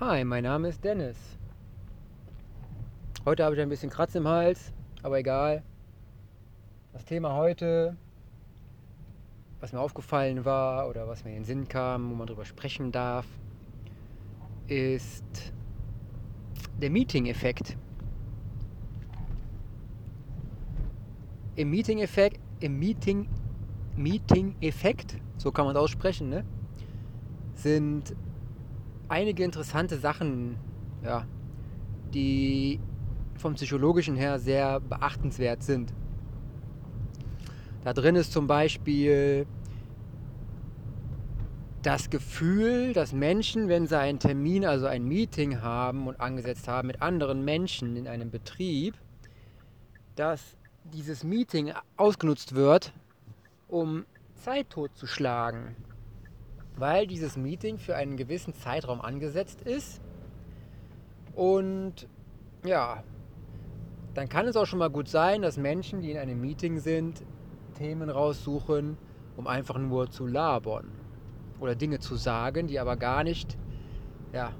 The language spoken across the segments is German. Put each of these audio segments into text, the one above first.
Hi, mein Name ist Dennis. Heute habe ich ein bisschen Kratz im Hals, aber egal. Das Thema heute, was mir aufgefallen war oder was mir in den Sinn kam, wo man darüber sprechen darf, ist der Meeting-Effekt. Im Meeting-Effekt, im Meeting, Meeting-Effekt, so kann man es aussprechen, ne? sind einige interessante Sachen, ja, die vom psychologischen her sehr beachtenswert sind. Da drin ist zum Beispiel das Gefühl, dass Menschen, wenn sie einen Termin, also ein Meeting haben und angesetzt haben mit anderen Menschen in einem Betrieb, dass dieses Meeting ausgenutzt wird, um Zeit totzuschlagen weil dieses Meeting für einen gewissen Zeitraum angesetzt ist. Und ja, dann kann es auch schon mal gut sein, dass Menschen, die in einem Meeting sind, Themen raussuchen, um einfach nur zu labern oder Dinge zu sagen, die aber gar nicht ja,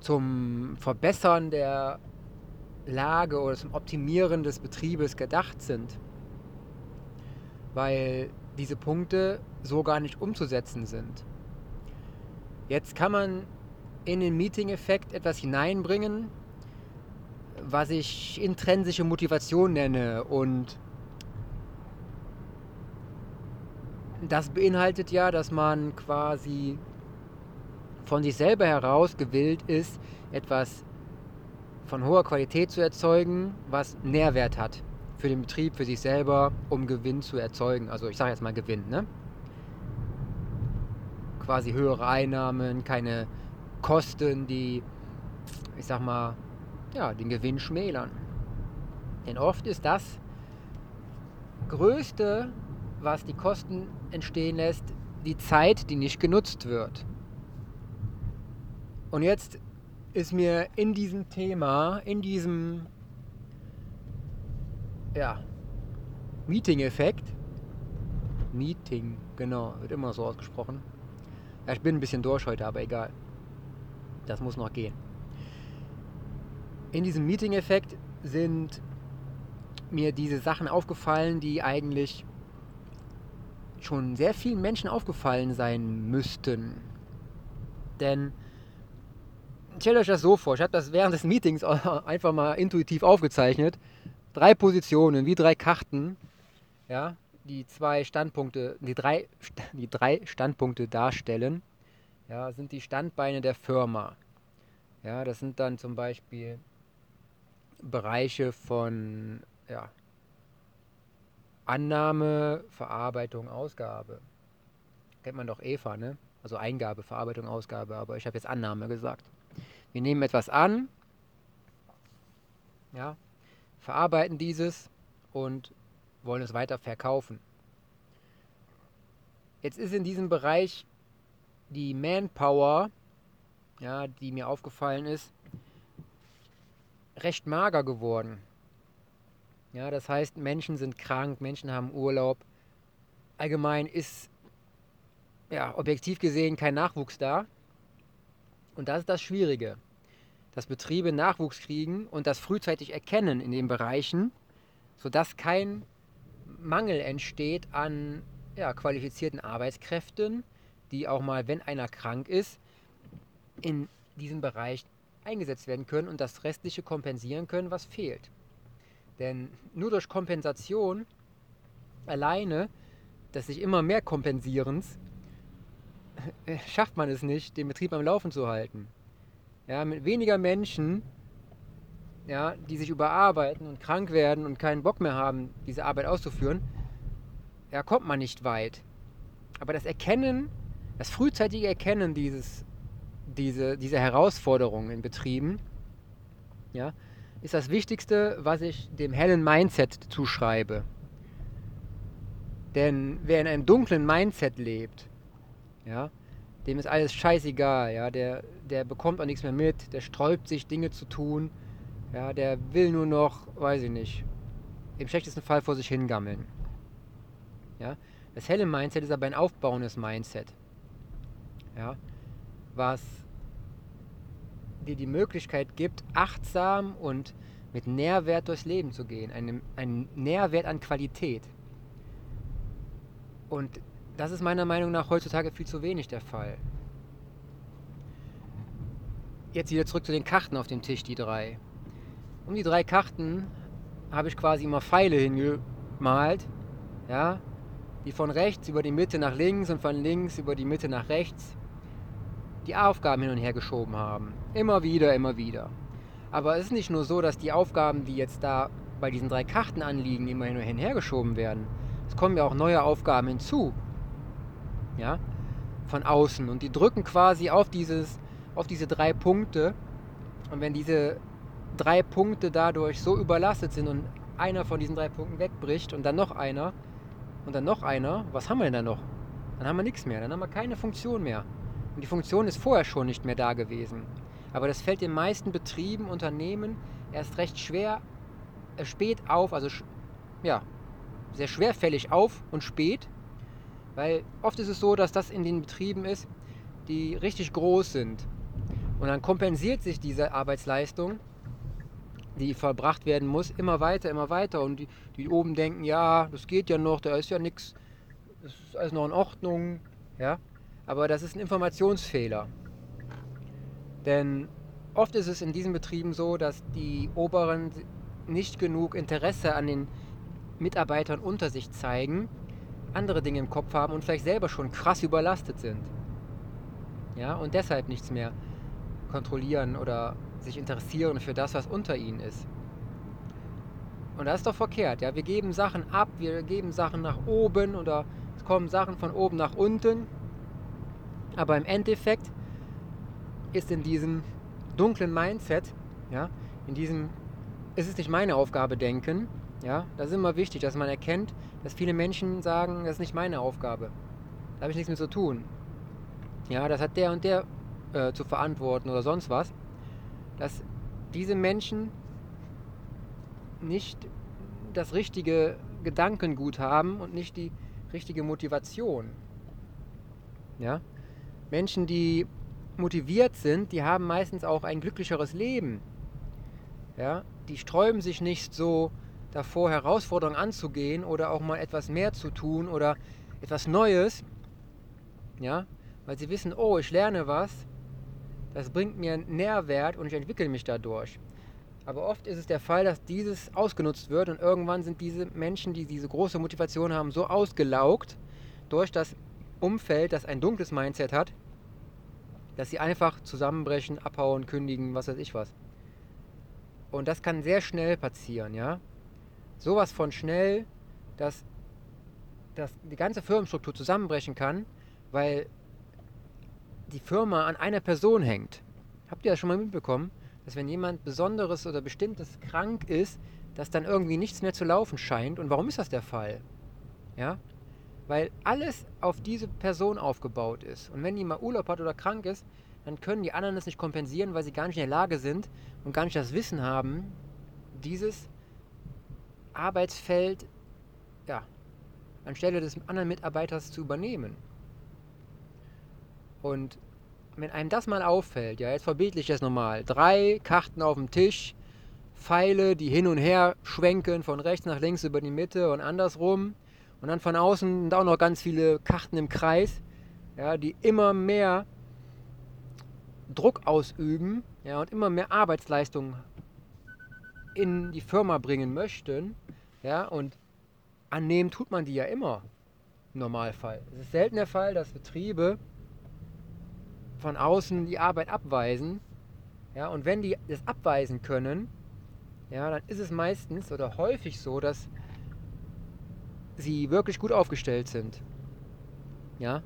zum Verbessern der Lage oder zum Optimieren des Betriebes gedacht sind. Weil diese Punkte so gar nicht umzusetzen sind. Jetzt kann man in den Meeting-Effekt etwas hineinbringen, was ich intrinsische Motivation nenne. Und das beinhaltet ja, dass man quasi von sich selber heraus gewillt ist, etwas von hoher Qualität zu erzeugen, was Nährwert hat für den Betrieb, für sich selber, um Gewinn zu erzeugen. Also ich sage jetzt mal Gewinn, ne? Quasi höhere Einnahmen, keine Kosten, die, ich sag mal, ja, den Gewinn schmälern. Denn oft ist das Größte, was die Kosten entstehen lässt, die Zeit, die nicht genutzt wird. Und jetzt ist mir in diesem Thema, in diesem ja, Meeting-Effekt. Meeting, genau, wird immer so ausgesprochen. Ich bin ein bisschen durch heute, aber egal. Das muss noch gehen. In diesem Meeting-Effekt sind mir diese Sachen aufgefallen, die eigentlich schon sehr vielen Menschen aufgefallen sein müssten. Denn stellt euch das so vor, ich habe das während des Meetings einfach mal intuitiv aufgezeichnet drei Positionen, wie drei Karten, ja, die zwei Standpunkte, die drei, die drei Standpunkte darstellen, ja, sind die Standbeine der Firma. Ja, das sind dann zum Beispiel Bereiche von ja, Annahme, Verarbeitung, Ausgabe. Kennt man doch Eva, ne? Also Eingabe, Verarbeitung, Ausgabe, aber ich habe jetzt Annahme gesagt. Wir nehmen etwas an, ja, verarbeiten dieses und wollen es weiter verkaufen. Jetzt ist in diesem Bereich die Manpower, ja, die mir aufgefallen ist, recht mager geworden. Ja, das heißt, Menschen sind krank, Menschen haben Urlaub. Allgemein ist ja, objektiv gesehen kein Nachwuchs da. Und das ist das Schwierige dass Betriebe Nachwuchs kriegen und das frühzeitig erkennen in den Bereichen, sodass kein Mangel entsteht an ja, qualifizierten Arbeitskräften, die auch mal, wenn einer krank ist, in diesem Bereich eingesetzt werden können und das Restliche kompensieren können, was fehlt. Denn nur durch Kompensation alleine, dass sich immer mehr Kompensierens, schafft man es nicht, den Betrieb am Laufen zu halten ja, mit weniger Menschen, ja, die sich überarbeiten und krank werden und keinen Bock mehr haben, diese Arbeit auszuführen, ja, kommt man nicht weit. Aber das Erkennen, das frühzeitige Erkennen dieses, diese, dieser Herausforderungen in Betrieben, ja, ist das Wichtigste, was ich dem hellen Mindset zuschreibe. Denn wer in einem dunklen Mindset lebt, ja, dem ist alles scheißegal, ja, der, der bekommt auch nichts mehr mit, der sträubt sich, Dinge zu tun, ja, der will nur noch, weiß ich nicht, im schlechtesten Fall vor sich hingammeln. Ja, das helle Mindset ist aber ein aufbauendes Mindset, ja, was dir die Möglichkeit gibt, achtsam und mit Nährwert durchs Leben zu gehen. Ein, ein Nährwert an Qualität. Und das ist meiner Meinung nach heutzutage viel zu wenig der Fall. Jetzt wieder zurück zu den Karten auf dem Tisch, die drei. Um die drei Karten habe ich quasi immer Pfeile hingemalt, ja, die von rechts über die Mitte nach links und von links über die Mitte nach rechts die Aufgaben hin und her geschoben haben. Immer wieder, immer wieder. Aber es ist nicht nur so, dass die Aufgaben, die jetzt da bei diesen drei Karten anliegen, immer hin und her geschoben werden. Es kommen ja auch neue Aufgaben hinzu. Ja? Von außen. Und die drücken quasi auf, dieses, auf diese drei Punkte. Und wenn diese drei Punkte dadurch so überlastet sind und einer von diesen drei Punkten wegbricht und dann noch einer und dann noch einer, was haben wir denn da noch? Dann haben wir nichts mehr, dann haben wir keine Funktion mehr. Und die Funktion ist vorher schon nicht mehr da gewesen. Aber das fällt den meisten Betrieben, Unternehmen erst recht schwer, äh, spät auf, also ja, sehr schwerfällig auf und spät. Weil oft ist es so, dass das in den Betrieben ist, die richtig groß sind. Und dann kompensiert sich diese Arbeitsleistung, die verbracht werden muss, immer weiter, immer weiter. Und die, die oben denken, ja, das geht ja noch, da ist ja nichts, das ist alles noch in Ordnung. Ja? Aber das ist ein Informationsfehler. Denn oft ist es in diesen Betrieben so, dass die Oberen nicht genug Interesse an den Mitarbeitern unter sich zeigen, andere Dinge im Kopf haben und vielleicht selber schon krass überlastet sind. Ja, und deshalb nichts mehr kontrollieren oder sich interessieren für das, was unter ihnen ist. Und das ist doch verkehrt. Ja? Wir geben Sachen ab, wir geben Sachen nach oben oder es kommen Sachen von oben nach unten. Aber im Endeffekt ist in diesem dunklen Mindset, ja, in diesem, ist es nicht meine Aufgabe denken, ja, das ist immer wichtig, dass man erkennt, dass viele Menschen sagen, das ist nicht meine Aufgabe. Da habe ich nichts mit zu tun. Ja, das hat der und der äh, zu verantworten oder sonst was. Dass diese Menschen nicht das richtige Gedankengut haben und nicht die richtige Motivation. Ja? Menschen, die motiviert sind, die haben meistens auch ein glücklicheres Leben. Ja? Die sträuben sich nicht so davor, Herausforderungen anzugehen oder auch mal etwas mehr zu tun oder etwas Neues. Ja? Weil sie wissen, oh, ich lerne was, das bringt mir einen Nährwert und ich entwickle mich dadurch. Aber oft ist es der Fall, dass dieses ausgenutzt wird und irgendwann sind diese Menschen, die diese große Motivation haben, so ausgelaugt durch das Umfeld, das ein dunkles Mindset hat, dass sie einfach zusammenbrechen, abhauen, kündigen, was weiß ich was. Und das kann sehr schnell passieren, ja. Sowas von schnell, dass, dass die ganze Firmenstruktur zusammenbrechen kann, weil die Firma an einer Person hängt. Habt ihr das schon mal mitbekommen? Dass wenn jemand Besonderes oder Bestimmtes krank ist, dass dann irgendwie nichts mehr zu laufen scheint. Und warum ist das der Fall? Ja? Weil alles auf diese Person aufgebaut ist. Und wenn die mal Urlaub hat oder krank ist, dann können die anderen das nicht kompensieren, weil sie gar nicht in der Lage sind und gar nicht das Wissen haben, dieses Arbeitsfeld ja, anstelle des anderen Mitarbeiters zu übernehmen. Und wenn einem das mal auffällt, ja, jetzt verbildlich das nochmal, drei Karten auf dem Tisch, Pfeile, die hin und her schwenken, von rechts nach links über die Mitte und andersrum. Und dann von außen und auch noch ganz viele Karten im Kreis, ja, die immer mehr Druck ausüben ja, und immer mehr Arbeitsleistung in die Firma bringen möchten. Ja, und annehmen tut man die ja immer im Normalfall. Es ist selten der Fall, dass Betriebe von außen die Arbeit abweisen. Ja, und wenn die das abweisen können, ja, dann ist es meistens oder häufig so, dass sie wirklich gut aufgestellt sind. Ja,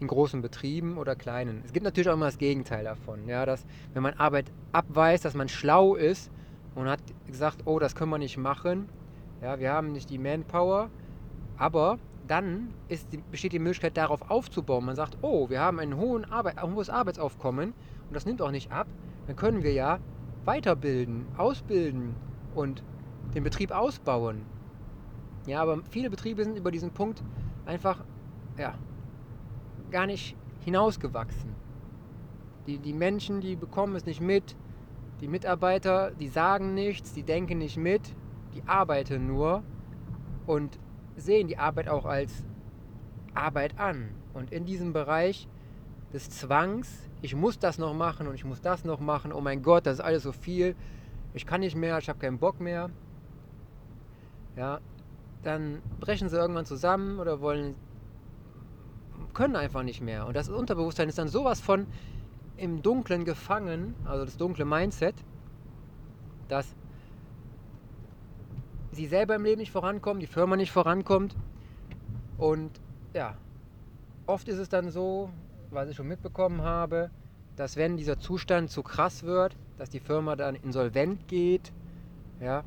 in großen Betrieben oder kleinen. Es gibt natürlich auch immer das Gegenteil davon. Ja, dass wenn man Arbeit abweist, dass man schlau ist und hat gesagt, oh, das können wir nicht machen. Ja, wir haben nicht die Manpower, aber dann die, besteht die Möglichkeit, darauf aufzubauen. Man sagt, oh, wir haben ein, hohen Arbeit, ein hohes Arbeitsaufkommen und das nimmt auch nicht ab. Dann können wir ja weiterbilden, ausbilden und den Betrieb ausbauen. Ja, aber viele Betriebe sind über diesen Punkt einfach ja, gar nicht hinausgewachsen. Die, die Menschen, die bekommen es nicht mit. Die Mitarbeiter, die sagen nichts, die denken nicht mit, die arbeiten nur und sehen die Arbeit auch als Arbeit an. Und in diesem Bereich des Zwangs, ich muss das noch machen und ich muss das noch machen, oh mein Gott, das ist alles so viel, ich kann nicht mehr, ich habe keinen Bock mehr. Ja, dann brechen sie irgendwann zusammen oder wollen können einfach nicht mehr. Und das Unterbewusstsein ist dann sowas von im Dunklen gefangen, also das dunkle Mindset, dass sie selber im Leben nicht vorankommen, die Firma nicht vorankommt. Und ja, oft ist es dann so, was ich schon mitbekommen habe, dass wenn dieser Zustand zu krass wird, dass die Firma dann insolvent geht, ja,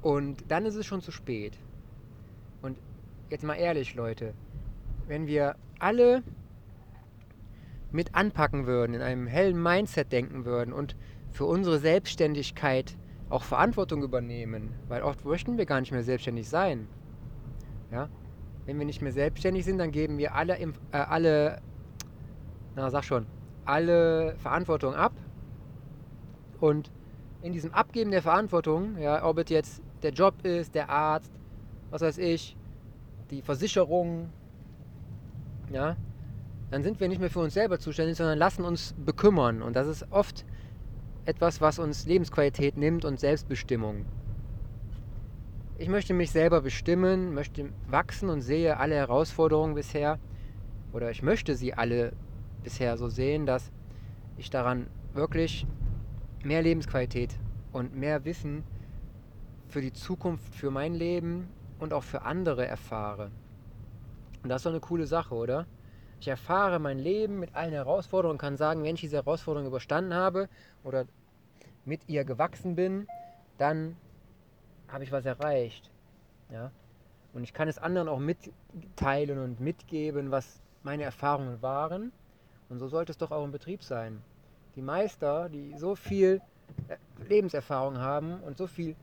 und dann ist es schon zu spät. Und jetzt mal ehrlich, Leute, wenn wir alle mit anpacken würden, in einem hellen Mindset denken würden und für unsere Selbstständigkeit auch Verantwortung übernehmen, weil oft möchten wir gar nicht mehr selbstständig sein. Ja? Wenn wir nicht mehr selbstständig sind, dann geben wir alle, äh, alle, na sag schon, alle Verantwortung ab. Und in diesem Abgeben der Verantwortung, ja, ob es jetzt der Job ist, der Arzt, was weiß ich, die Versicherung, ja, dann sind wir nicht mehr für uns selber zuständig, sondern lassen uns bekümmern. Und das ist oft etwas, was uns Lebensqualität nimmt und Selbstbestimmung. Ich möchte mich selber bestimmen, möchte wachsen und sehe alle Herausforderungen bisher, oder ich möchte sie alle bisher so sehen, dass ich daran wirklich mehr Lebensqualität und mehr Wissen für die Zukunft, für mein Leben und auch für andere erfahre. Und das ist doch eine coole Sache, oder? Ich erfahre mein Leben mit allen Herausforderungen und kann sagen, wenn ich diese Herausforderung überstanden habe oder mit ihr gewachsen bin, dann habe ich was erreicht. Ja? Und ich kann es anderen auch mitteilen und mitgeben, was meine Erfahrungen waren. Und so sollte es doch auch im Betrieb sein. Die Meister, die so viel äh, Lebenserfahrung haben und so viel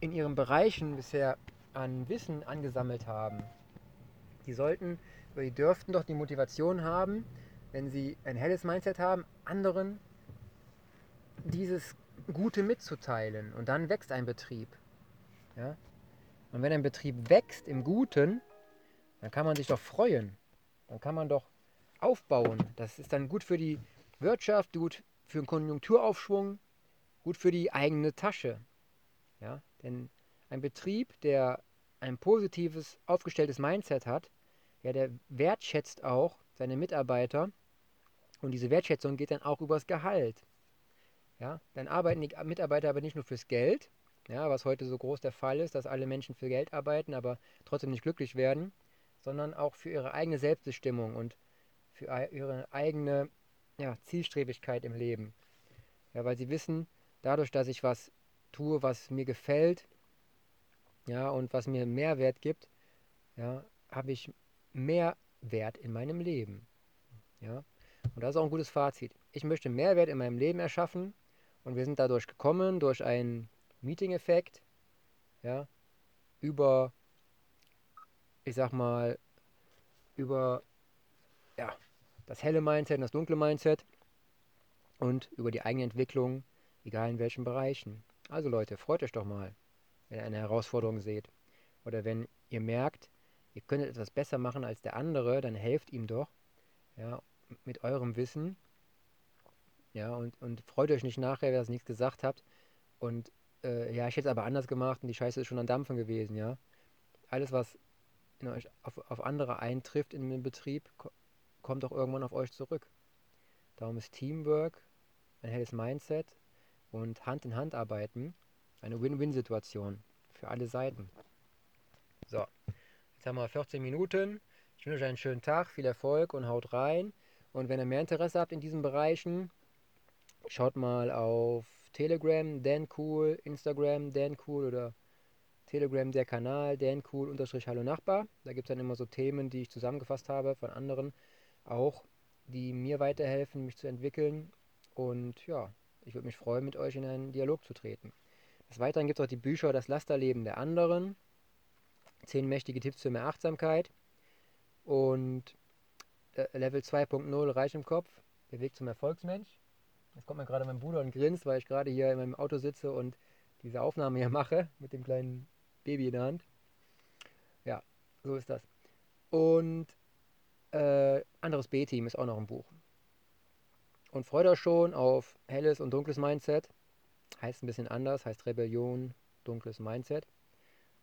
in ihren Bereichen bisher an Wissen angesammelt haben, die sollten aber die dürften doch die Motivation haben, wenn sie ein helles Mindset haben, anderen dieses Gute mitzuteilen. Und dann wächst ein Betrieb. Ja? Und wenn ein Betrieb wächst im Guten, dann kann man sich doch freuen. Dann kann man doch aufbauen. Das ist dann gut für die Wirtschaft, gut für den Konjunkturaufschwung, gut für die eigene Tasche. Ja? Denn ein Betrieb, der ein positives, aufgestelltes Mindset hat, ja, der wertschätzt auch seine Mitarbeiter und diese Wertschätzung geht dann auch übers Gehalt. Ja, dann arbeiten die Mitarbeiter aber nicht nur fürs Geld, ja, was heute so groß der Fall ist, dass alle Menschen für Geld arbeiten, aber trotzdem nicht glücklich werden, sondern auch für ihre eigene Selbstbestimmung und für ihre eigene ja, Zielstrebigkeit im Leben. Ja, weil sie wissen, dadurch, dass ich was tue, was mir gefällt, ja, und was mir Mehrwert gibt, ja, habe ich mehr Wert in meinem Leben. Ja? Und das ist auch ein gutes Fazit. Ich möchte Mehrwert in meinem Leben erschaffen und wir sind dadurch gekommen, durch einen Meeting-Effekt, ja, über, ich sag mal, über ja, das helle Mindset und das dunkle Mindset und über die eigene Entwicklung, egal in welchen Bereichen. Also Leute, freut euch doch mal, wenn ihr eine Herausforderung seht. Oder wenn ihr merkt, ihr könntet etwas besser machen als der andere, dann helft ihm doch, ja, mit eurem Wissen. Ja, und, und freut euch nicht nachher, wer das nichts gesagt habt. Und äh, ja, ich hätte es aber anders gemacht und die Scheiße ist schon an Dampfen gewesen, ja. Alles, was euch auf, auf andere eintrifft in dem Betrieb, kommt auch irgendwann auf euch zurück. Darum ist Teamwork, ein helles Mindset und Hand in Hand arbeiten eine Win-Win-Situation für alle Seiten. So, Jetzt haben wir 14 Minuten. Ich wünsche euch einen schönen Tag, viel Erfolg und haut rein. Und wenn ihr mehr Interesse habt in diesen Bereichen, schaut mal auf Telegram, Dancool, Instagram, Dancool oder Telegram der Kanal, Dancool unterstrich Hallo Nachbar. Da gibt es dann immer so Themen, die ich zusammengefasst habe von anderen auch, die mir weiterhelfen, mich zu entwickeln. Und ja, ich würde mich freuen, mit euch in einen Dialog zu treten. Des Weiteren gibt es auch die Bücher Das Lasterleben der anderen 10 mächtige Tipps für mehr Achtsamkeit und äh, Level 2.0 Reich im Kopf. Der Weg zum Erfolgsmensch. Jetzt kommt mir gerade mein Bruder und grinst, weil ich gerade hier in meinem Auto sitze und diese Aufnahme hier mache mit dem kleinen Baby in der Hand. Ja, so ist das. Und äh, anderes B-Team ist auch noch ein Buch. Und freut euch schon auf helles und dunkles Mindset. Heißt ein bisschen anders, heißt Rebellion, dunkles Mindset.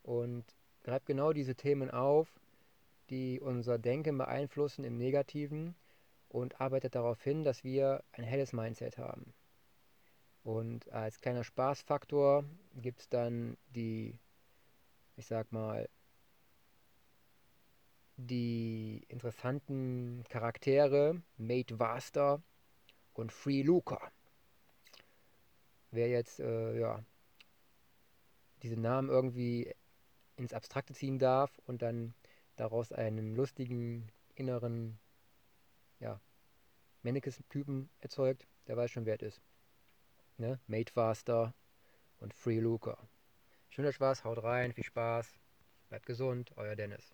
Und greift genau diese Themen auf, die unser Denken beeinflussen im Negativen und arbeitet darauf hin, dass wir ein helles Mindset haben. Und als kleiner Spaßfaktor gibt es dann die, ich sag mal, die interessanten Charaktere Mate Vaster und Free Luca. Wer jetzt äh, ja, diese Namen irgendwie ins Abstrakte ziehen darf und dann daraus einen lustigen inneren ja, Mannequin-Typen erzeugt, der weiß schon, wer es ist. Ne? Made Faster und Free Luca. Schöner Spaß, haut rein, viel Spaß, bleibt gesund, euer Dennis.